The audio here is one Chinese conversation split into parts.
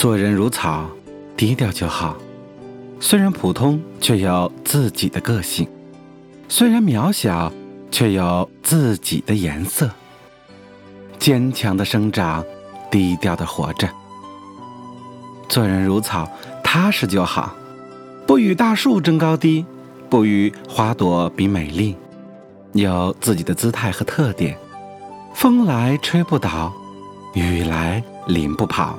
做人如草，低调就好。虽然普通，却有自己的个性；虽然渺小，却有自己的颜色。坚强的生长，低调的活着。做人如草，踏实就好。不与大树争高低，不与花朵比美丽，有自己的姿态和特点。风来吹不倒，雨来淋不跑。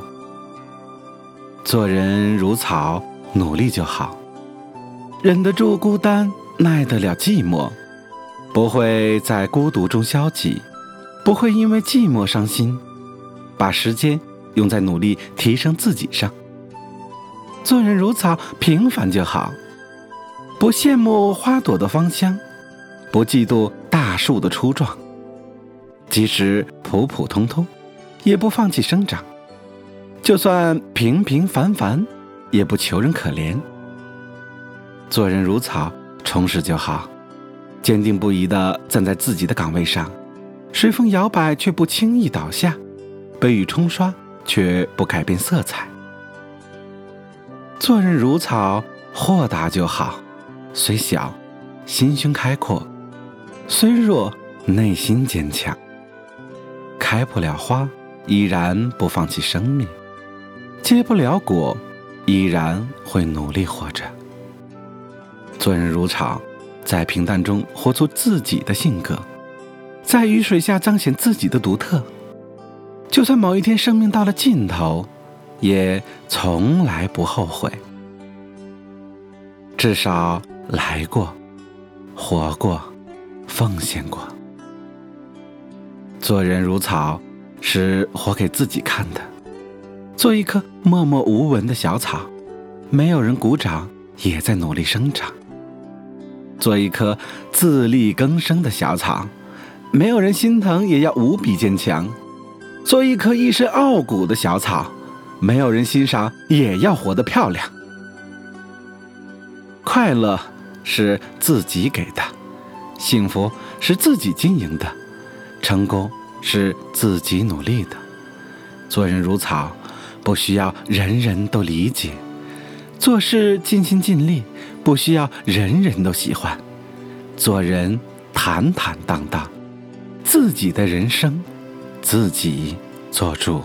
做人如草，努力就好。忍得住孤单，耐得了寂寞，不会在孤独中消极，不会因为寂寞伤心，把时间用在努力提升自己上。做人如草，平凡就好。不羡慕花朵的芳香，不嫉妒大树的粗壮。即使普普通通，也不放弃生长；就算平平凡凡，也不求人可怜。做人如草，充实就好，坚定不移地站在自己的岗位上，随风摇摆却不轻易倒下，被雨冲刷却不改变色彩。做人如草，豁达就好，虽小，心胸开阔；虽弱，内心坚强。开不了花，依然不放弃生命；结不了果，依然会努力活着。做人如草，在平淡中活出自己的性格，在雨水下彰显自己的独特。就算某一天生命到了尽头，也从来不后悔。至少来过，活过，奉献过。做人如草，是活给自己看的。做一棵默默无闻的小草，没有人鼓掌，也在努力生长。做一棵自力更生的小草，没有人心疼，也要无比坚强。做一棵一身傲骨的小草，没有人欣赏，也要活得漂亮。快乐是自己给的，幸福是自己经营的。成功是自己努力的，做人如草，不需要人人都理解；做事尽心尽力，不需要人人都喜欢；做人坦坦荡荡，自己的人生自己做主。